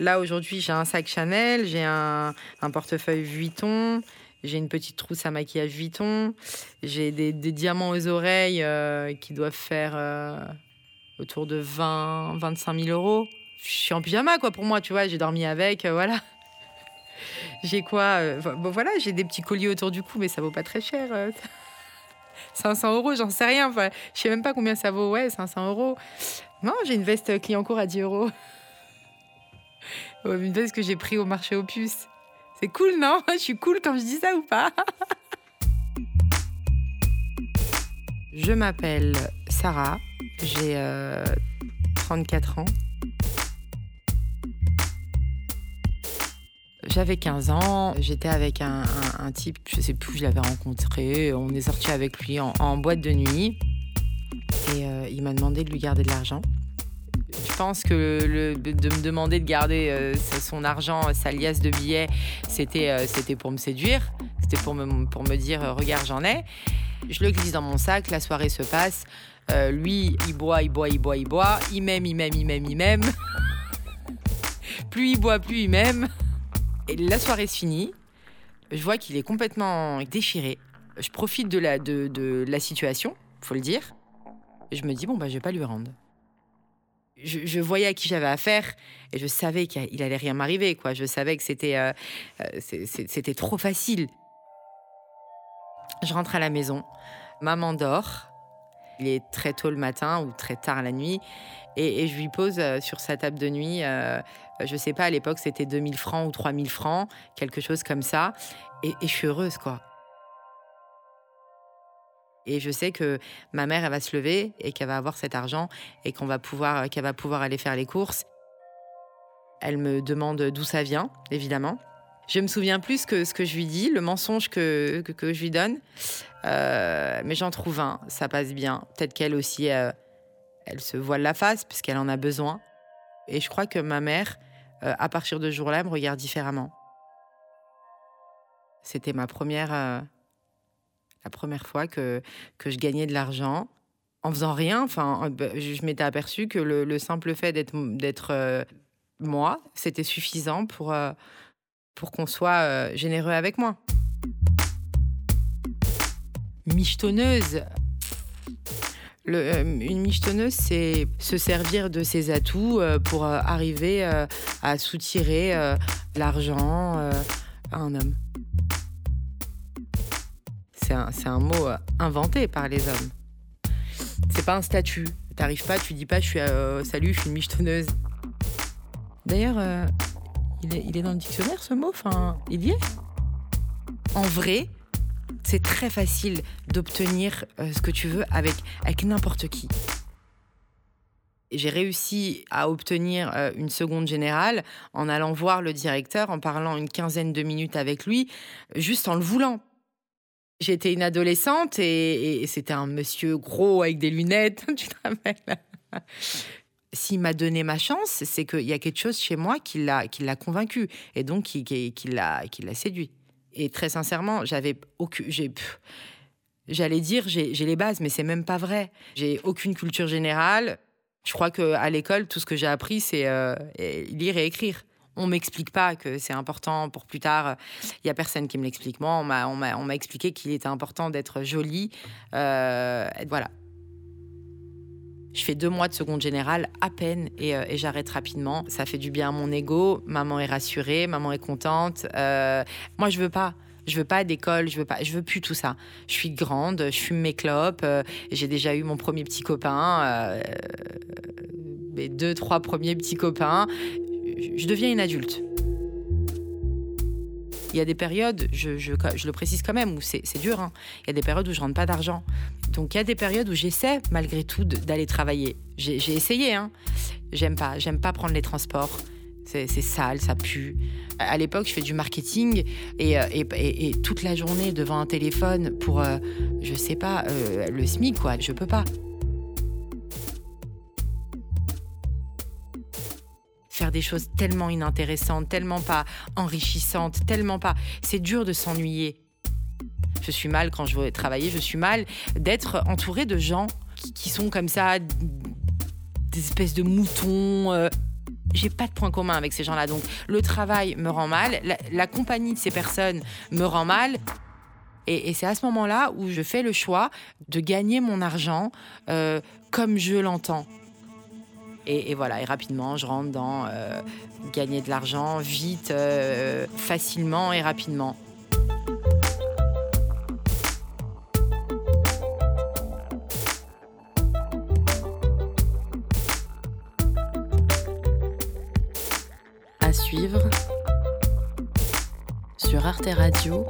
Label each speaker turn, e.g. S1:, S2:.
S1: Là, aujourd'hui, j'ai un sac Chanel, j'ai un, portefeuille Vuitton, j'ai une petite trousse à maquillage Vuitton, j'ai des, diamants aux oreilles euh, qui doivent faire euh, autour de 20, 25 000 euros. Je suis en pyjama, quoi, pour moi, tu vois, j'ai dormi avec, euh, voilà. J'ai quoi Bon, voilà, j'ai des petits colliers autour du cou, mais ça vaut pas très cher. euh. 500 euros, j'en sais rien. Enfin, je sais même pas combien ça vaut. Ouais, 500 euros. Non, j'ai une veste client court à 10 euros. Une veste que j'ai pris au marché aux puces. C'est cool, non? Je suis cool quand je dis ça ou pas? Je m'appelle Sarah, j'ai euh, 34 ans. J'avais 15 ans, j'étais avec un, type, je sais plus, je l'avais rencontré, on est sorti avec lui en, en boîte de nuit et euh, il m'a demandé de lui garder de l'argent. Je pense que de me demander de garder euh, son argent, sa liasse de billets, c'était euh, c'était pour me séduire, c'était pour me, pour me dire euh, regarde j'en ai. Je le glisse dans mon sac, la soirée se passe. Euh, lui, il boit, il boit, il boit, il boit. Il m'aime, il m'aime, il m'aime, il m'aime. plus il boit, plus il m'aime. Et la soirée se finit. Je vois qu'il est complètement déchiré. Je profite de la, de, de la situation, faut le dire. Je me dis, bon, bah, je vais pas lui rendre. Je, voyais à qui j'avais affaire et je savais qu'il allait rien m'arriver, quoi. Je savais que c'était euh, euh, c'était trop facile. Je rentre à la maison. Maman dort. Il est très tôt le matin ou très tard la nuit. Et, et je lui pose euh, sur sa table de nuit, euh, je sais pas, à l'époque c'était 2000 francs ou 3000 francs, quelque chose comme ça. Et, et je suis heureuse, quoi. Et je sais que ma mère, elle va se lever et qu'elle va avoir cet argent et qu'on va pouvoir, qu'elle va pouvoir aller faire les courses. Elle me demande d'où ça vient, évidemment. Je me souviens plus que ce que je lui dis, le mensonge que, que, je lui donne. Euh, mais j'en trouve un, ça passe bien. Peut-être qu'elle aussi, euh, elle se voile la face puisqu'elle en a besoin. Et je crois que ma mère, euh, à partir de ce jour-là, me regarde différemment. C'était ma première, euh, la première fois que, que je gagnais de l'argent en faisant rien. Enfin, euh, bah, je m'étais aperçue que le, le simple fait d'être d'être euh, moi, c'était suffisant pour, euh, pour qu'on soit euh, généreux avec moi. Michetonneuse. Le, une michetonneuse, c'est se servir de ses atouts pour arriver à soutirer l'argent à un homme. C'est un, mot euh, inventé par les hommes. C'est pas un statut. T'arrives pas, tu dis pas je suis euh, salut, je suis une michetonneuse. D'ailleurs, euh, il, est, dans le dictionnaire ce mot Enfin, il y est En vrai, c'est très facile d'obtenir ce que tu veux avec, n'importe qui. J'ai réussi à obtenir une seconde générale en allant voir le directeur, en parlant une quinzaine de minutes avec lui, juste en le voulant. J'étais une adolescente et, c'était un monsieur gros avec des lunettes, tu te rappelles? S'il m'a donné ma chance, c'est qu'il y a quelque chose chez moi qui l'a, convaincu et donc qui, qui, l'a, qui l'a séduit. Et très sincèrement, j'avais aucune, j'allais dire j'ai, j'ai les bases, mais c'est même pas vrai. J'ai aucune culture générale. Je crois que à l'école, tout ce que j'ai appris, c'est euh, lire et écrire. On m'explique pas que c'est important pour plus tard. Il y a personne qui me l'explique. Moi, on m'a, expliqué qu'il était important d'être jolie. Euh, voilà. Je fais deux mois de seconde générale à peine et, euh, et j'arrête rapidement. Ça fait du bien à mon ego. Maman est rassurée, maman est contente. Euh, moi, je veux pas. Je veux pas d'école, je veux pas, je veux plus tout ça. Je suis grande, je fume mes clopes. j'ai déjà eu mon premier petit copain, mes deux, trois premiers petits copains. Je, deviens une adulte. Il y a des périodes, je, le précise quand même, où c'est dur. hein. Il y a des périodes où je rentre pas d'argent. Donc il y a des périodes où j'essaie malgré tout d'aller travailler. J'ai essayé, hein. J'aime pas, j'aime pas prendre les transports. C'est sale, ça pue. À l'époque, je fais du marketing et, euh, et toute la journée devant un téléphone pour, euh, je sais pas, euh, le SMIC, quoi. Je peux pas. Faire des choses tellement inintéressantes, tellement pas enrichissantes, tellement pas. C'est dur de s'ennuyer. Je suis mal quand je vais travailler, je suis mal d'être entourée de gens qui, qui sont comme ça, des espèces de moutons. euh. j'ai pas de point commun avec ces gens-là. Donc le travail me rend mal, la, compagnie de ces personnes me rend mal. Et, c'est à ce moment-là où je fais le choix de gagner mon argent euh, comme je l'entends. Et, voilà, et rapidement, je rentre dans euh, gagner de l'argent vite, euh, facilement et rapidement.
S2: À suivre sur Arte Radio